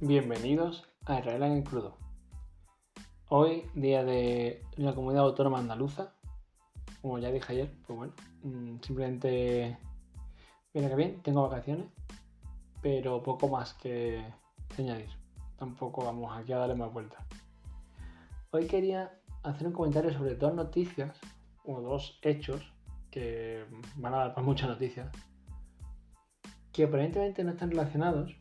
Bienvenidos a Israel en crudo. Hoy, día de la comunidad autónoma andaluza, como ya dije ayer, pues bueno, mm, simplemente viene que bien, tengo vacaciones, pero poco más que, añadir. Tampoco vamos aquí a darle más vueltas. Hoy quería hacer un comentario sobre dos noticias o dos hechos que van a dar para muchas noticias que aparentemente no están relacionados.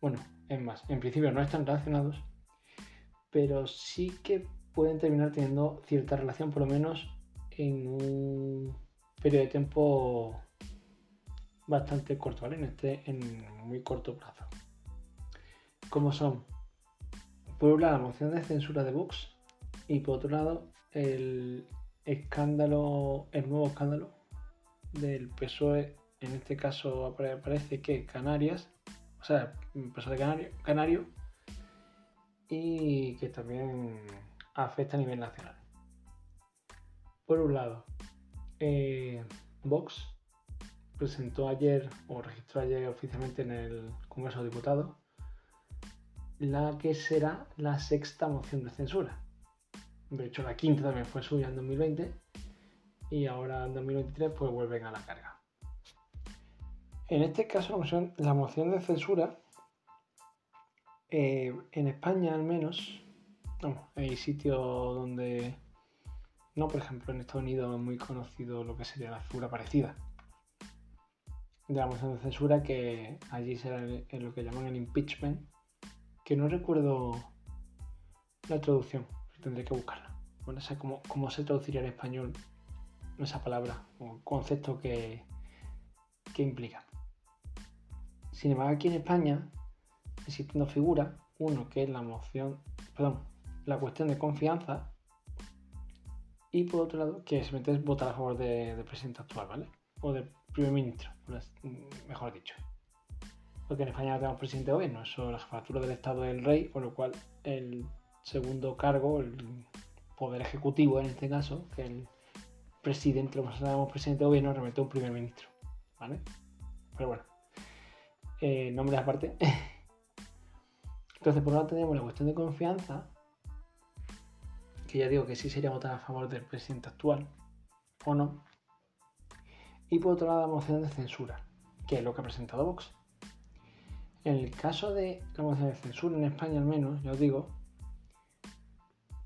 Bueno, es más, en principio no están relacionados, pero sí que pueden terminar teniendo cierta relación, por lo menos en un periodo de tiempo bastante corto, ¿vale? En, este, en muy corto plazo. Como son, por un lado, la moción de censura de Vox y por otro lado, el escándalo, el nuevo escándalo del PSOE en este caso parece que Canarias, o sea, empresa de Canario, y que también afecta a nivel nacional. Por un lado, eh, Vox presentó ayer o registró ayer oficialmente en el Congreso de Diputados la que será la sexta moción de censura. De hecho, la quinta también fue suya en 2020 y ahora en 2023 pues vuelven a la carga. En este caso, la moción, de censura, eh, en España al menos, hay sitios donde, no, por ejemplo, en Estados Unidos es muy conocido lo que sería la figura parecida de la moción de censura, que allí será lo que llaman el impeachment, que no recuerdo la traducción, tendré que buscarla. Bueno, sé cómo, cómo se traduciría en español esa palabra o concepto que, que implica. Sin embargo, aquí en España existen dos figuras. Uno que es la moción, perdón, la cuestión de confianza. Y por otro lado, que simplemente es votar a favor del presidente actual, ¿vale? O del primer ministro, mejor dicho. Porque en España no tenemos presidente de gobierno, eso la jefatura del Estado es el rey, con lo cual el segundo cargo, el poder ejecutivo en este caso, que el presidente, lo que presidente de gobierno, remete a un primer ministro, ¿vale? Pero bueno, eh, nombres aparte. Entonces, por un lado tenemos la cuestión de confianza, que ya digo que sí sería votar a favor del presidente actual, o no. Y por otro lado, la moción de censura, que es lo que ha presentado Vox. En el caso de la moción de censura, en España al menos, ya os digo,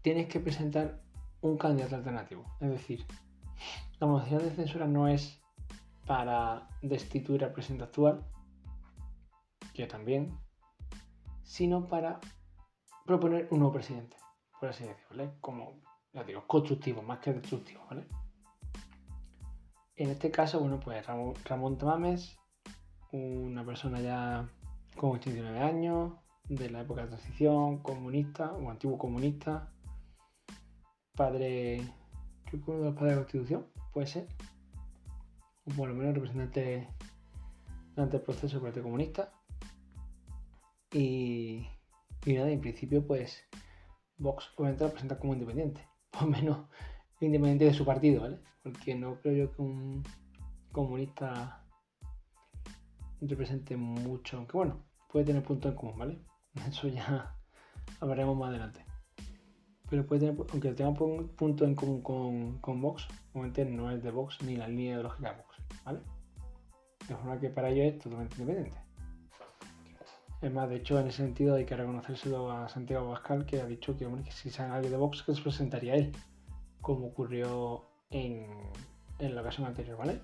tienes que presentar un candidato alternativo. Es decir, la moción de censura no es para destituir al presidente actual, que también, sino para proponer un nuevo presidente, por así decirlo. Como, digo, constructivo, más que destructivo, ¿vale? En este caso, bueno, pues Ramón, Ramón Tamames, una persona ya con 89 años, de la época de transición, comunista o antiguo comunista, padre, creo que uno de los padres de la Constitución, puede ser, o por lo menos representante durante el proceso del Partido Comunista, y, nada, en principio, pues Vox obviamente presenta como independiente, por menos independiente de su partido, ¿vale? Porque no creo yo que un comunista represente mucho, aunque bueno, puede tener puntos en común, ¿vale? Eso ya hablaremos más adelante. Pero puede tener, aunque tenga punto en común con, con Vox, obviamente no es de Vox ni la línea ideológica de Vox, ¿vale? De forma que para ello es totalmente independiente. Es más, de hecho, en ese sentido hay que reconocérselo a Santiago Pascal, que ha dicho que, hombre, que si sale alguien de Vox, que se presentaría él, como ocurrió en, la ocasión anterior, ¿vale?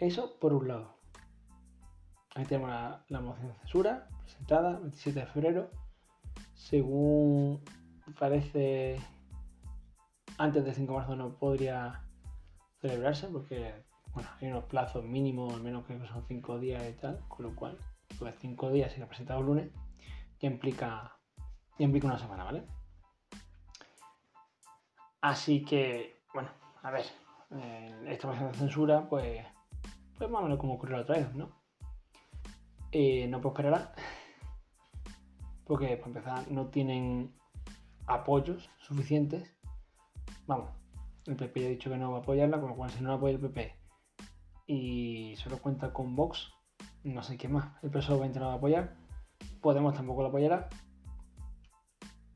Eso por un lado. Ahí tenemos la, moción de censura, presentada 27 de febrero. Según parece, antes del 5 de marzo no podría celebrarse porque bueno, hay unos plazos mínimos, al menos creo que son 5 días y tal, con lo cual, pues 5 días si lo presentado el lunes, ya implica, ya implica una semana, ¿vale? Así que, bueno, a ver, eh, esta moción de censura, pues, pues más o menos como ocurrió la otra vez, ¿no? Eh, no prosperará, porque para empezar no tienen apoyos suficientes. Vamos, el PP ya ha dicho que no va a apoyarla, con lo cual si no la apoya el PP y solo cuenta con Vox, no sé qué más. El PSOE va a apoyar. Podemos tampoco lo apoyará.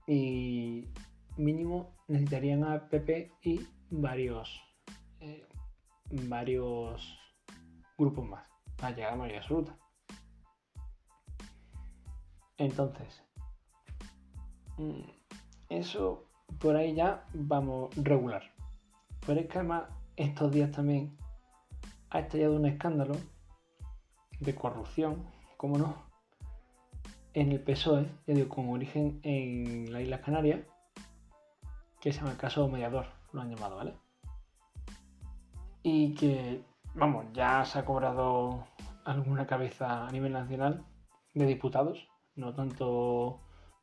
Y mínimo necesitarían a PP y varios eh, varios grupos más para llegar a la mayoría absoluta. Entonces, mm, eso por ahí ya vamos regular. Pero es que además estos días también ha estallado un escándalo de corrupción, como no, en el PSOE, ya digo, con origen en las Islas Canarias, que se llama el caso mediador, lo han llamado, ¿vale? Y que, vamos, ya se ha cobrado alguna cabeza a nivel nacional de diputados, no tanto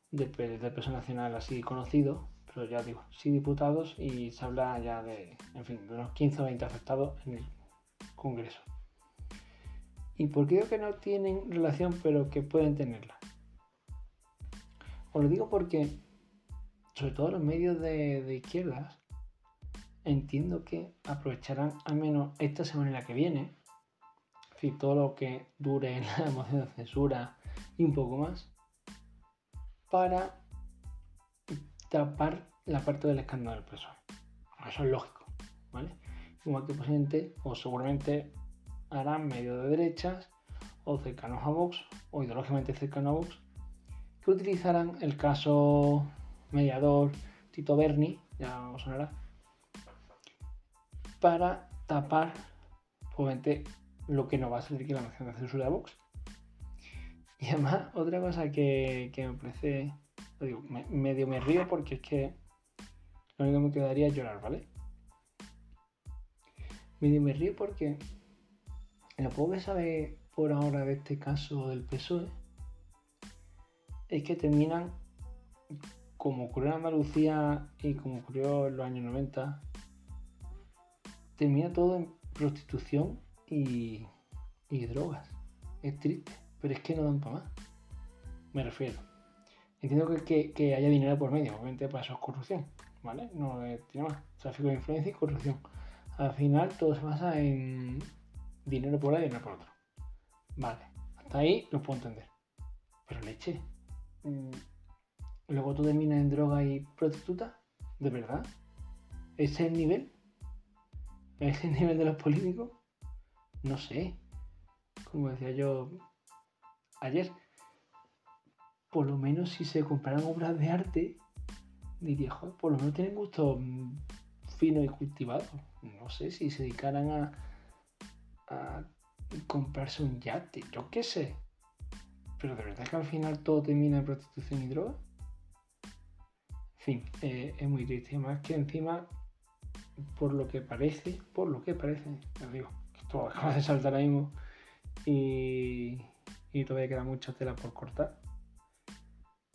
de, de nacional así conocido, pero ya digo, sí diputados y se habla ya de, en fin, de unos 15 o 20 afectados en el Congreso. ¿Y por qué digo que no tienen relación, pero que pueden tenerla? Os lo digo porque, sobre todo los medios de, izquierdas, entiendo que aprovecharán al menos esta semana en la que viene, si todo lo que dure en la moción de censura y un poco más, para tapar la parte del escándalo del PSOE. Eso es lógico, ¿vale? Igual que presidente, o seguramente harán medio de derechas, o cercanos a Vox, o ideológicamente cercanos a Vox, que utilizarán el caso mediador Tito Berni, ya os sonará, para tapar, obviamente, lo que no va a ser que la moción de censura de Vox. Y además, otra cosa que, me parece, medio me río porque es que lo único que me quedaría es llorar, ¿vale? Medio me río porque lo poco que sabe por ahora de este caso del PSOE es que terminan como ocurrió en Andalucía y como ocurrió en los años 90, termina todo en prostitución y, y drogas. Es triste pero es que no dan para más. Me refiero. Entiendo que, haya dinero por medio, obviamente para eso es corrupción, ¿vale? No tiene más. Tráfico de influencia y corrupción. Al final todo se basa en dinero por ahí y dinero por otro. Vale, hasta ahí lo puedo entender. Pero leche. Mm, luego tú terminas en droga y prostituta. ¿De verdad? ¿Ese es el nivel? ¿Ese es el nivel de los políticos? No sé. Como decía yo, ayer, por lo menos si se compraran obras de arte, diría, joder, por lo menos tienen gusto mm, fino y cultivado. No sé si se dedicaran a, a comprarse un yate, yo qué sé. Pero de verdad que al final todo termina en prostitución y droga. En fin, eh, es muy triste. Más que encima, por lo que parece, por lo que parece, os digo, esto acaba de saltar ahí mismo. Y, y todavía queda mucha tela por cortar.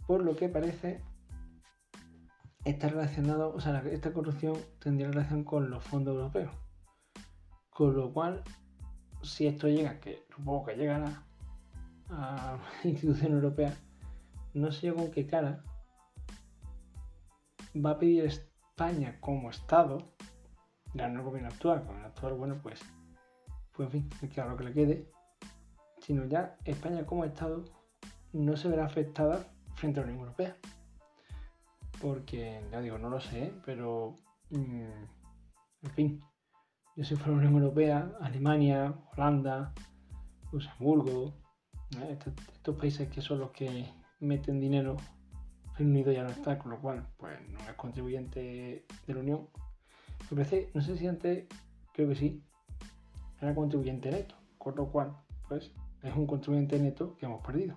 Por lo que parece, está relacionado, o sea, esta corrupción tendría relación con los fondos europeos. Con lo cual, si esto llega, que supongo que llegará a la institución europea, no sé con qué cara va a pedir España como Estado, ya no el gobierno actual, el actual, bueno, pues, pues en fin, que lo que le quede, sino ya España como Estado no se verá afectada frente a la Unión Europea. Porque, ya digo, no lo sé, pero, mm, en fin, yo si fuera Unión Europea, Alemania, Holanda, Luxemburgo, estos, países que son los que meten dinero, Reino Unido ya no está, con lo cual, pues no es contribuyente de la Unión. Me parece, no sé si antes, creo que sí, era contribuyente neto, con lo cual, pues es un contribuyente neto que hemos perdido.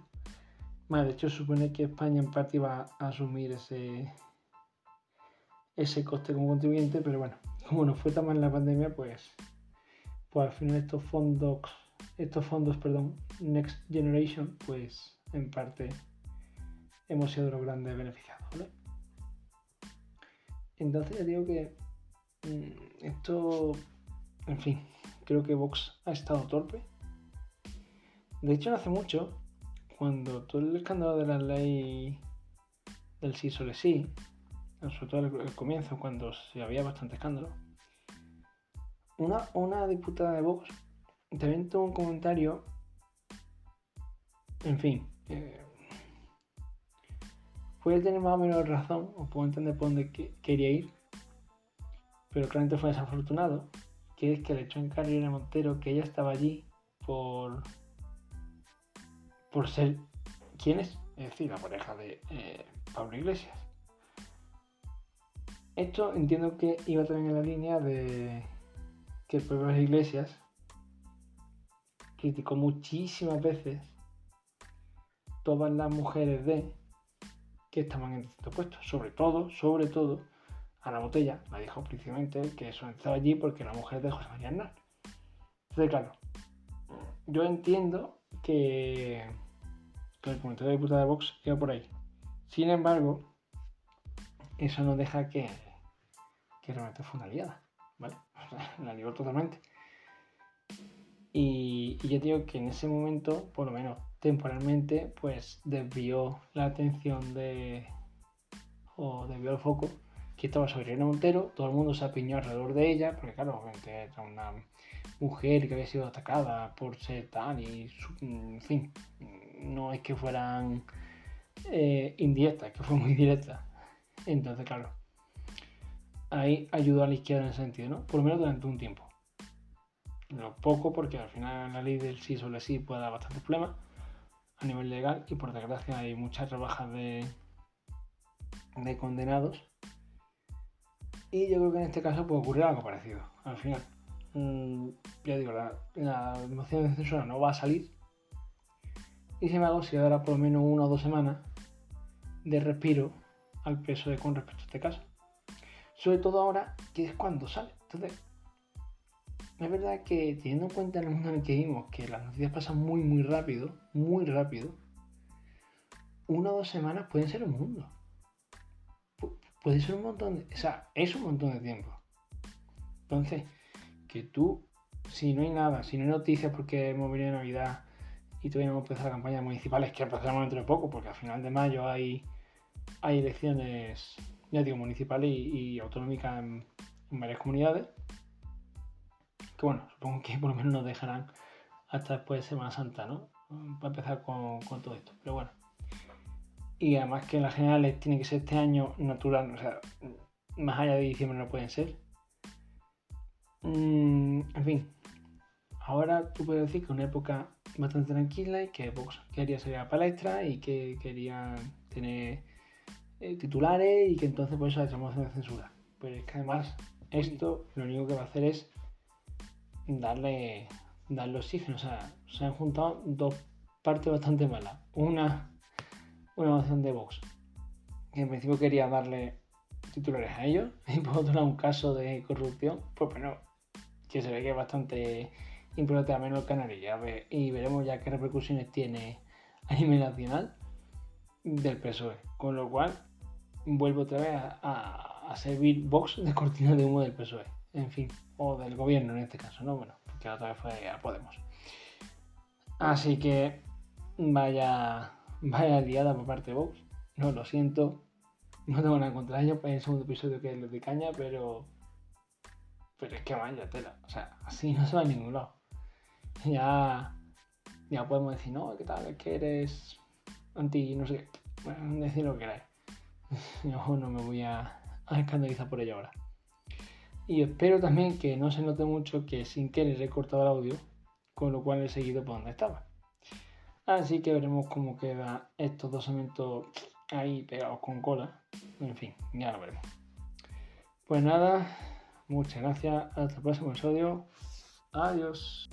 De hecho, supone que España en parte iba a asumir ese, ese coste como contribuyente, pero bueno, como no fue tan mal la pandemia, pues, pues al final estos fondos, estos fondos, perdón, Next Generation, pues en parte hemos sido los grandes beneficiados, Entonces ya digo que mm, esto, en fin, creo que Vox ha estado torpe. De hecho, no hace mucho, cuando todo el escándalo de la ley del sí sobre sí, sobre todo el, comienzo, cuando se había bastante escándalo, una, una diputada de Vox también tuvo un comentario En fin. Eh, puede tener más o menos razón, o puedo entender por dónde quería ir, pero claramente fue desafortunado, que es que le echó en cara a Montero que ella estaba allí por, por ser quién es, es decir, la pareja de eh, Pablo Iglesias. Esto entiendo que iba también en la línea de que Pablo Iglesias criticó muchísimas veces todas las mujeres de que estaban en distintos puestos, sobre todo, sobre todo, a la botella, la dijo principalmente que eso estaba allí porque la mujer de José María Hernán. Entonces, claro, yo entiendo que, el comentario de diputada de Vox iba por ahí. Sin embargo, eso no deja que, que realmente fue una liada, ¿vale? la lió totalmente. Y, y yo digo que en ese momento, por lo menos temporalmente, pues desvió la atención de. o desvió el foco que estaba sobre Montero, todo el mundo se apiñó alrededor de ella, porque claro, obviamente era una mujer que había sido atacada por ser tal y, en fin, no es que fueran eh, indirectas, que fue muy directa. Entonces, claro, ahí ayudó a la izquierda en ese sentido, ¿no? Por lo menos durante un tiempo. Lo poco, porque al final la ley del sí sobre sí puede dar bastantes problemas a nivel legal y por desgracia hay muchas rebajas de, de condenados y yo creo que en este caso puede ocurrir algo parecido. Al final, mm, ya digo, la, moción de censura no va a salir. Y sin embargo, si dará por lo menos una o dos semanas de respiro al PSOE con respecto a este caso. Sobre todo ahora, que es cuando sale. Entonces, es verdad que teniendo en cuenta el mundo en el que vivimos, que las noticias pasan muy, muy rápido, muy rápido, una o dos semanas pueden ser un mundo puede ser un montón de... O sea, es un montón de tiempo. Entonces, que tú, si no hay nada, si no hay noticias porque hemos venido de Navidad y todavía no hemos empezado la campaña municipales, que empezaremos dentro de poco, porque al final de mayo hay, hay elecciones, ya digo, municipales y, autonómicas en, varias comunidades. Que bueno, supongo que por lo menos nos dejarán hasta después de Semana Santa, ¿no? Para empezar con todo esto. Pero bueno, y además que las generales tiene que ser este año natural, o sea, más allá de diciembre no pueden ser. Mm, en fin, ahora tú puedes decir que una época bastante tranquila y que Vox quería salir a la palestra y que quería tener eh, titulares y que entonces por eso echamos de censura. Pero es que además esto lo único que va a hacer es darle, darle oxígeno. O sea, se han juntado dos partes bastante malas. Una una moción de Vox, que en principio quería darle titulares a ellos, y por otro lado un caso de corrupción, pues bueno, que se ve que es bastante importante, al menos Canarias, y veremos ya qué repercusiones tiene a nivel nacional del PSOE. Con lo cual, vuelvo otra vez a, servir Vox de cortina de humo del PSOE, en fin, o del gobierno en este caso, ¿no? Bueno, porque otra vez fue a Podemos. Así que, vaya Vaya liada por parte de Vox. No, lo siento. No tengo nada contra ellos para el segundo episodio que es lo de caña, pero. Pero es que vaya tela. O sea, así no se va a ningún lado. Ya. Ya podemos decir, no, ¿qué tal? Es que eres anti. no sé qué. Bueno, decir lo que queráis. Yo no me voy a escandalizar por ello ahora. Y espero también que no se note mucho que sin querer he cortado el audio, con lo cual he seguido por donde estaba. Así que veremos cómo queda estos dos segmentos ahí pegados con cola. En fin, ya lo veremos. Pues nada, muchas gracias. Hasta el próximo episodio. Adiós.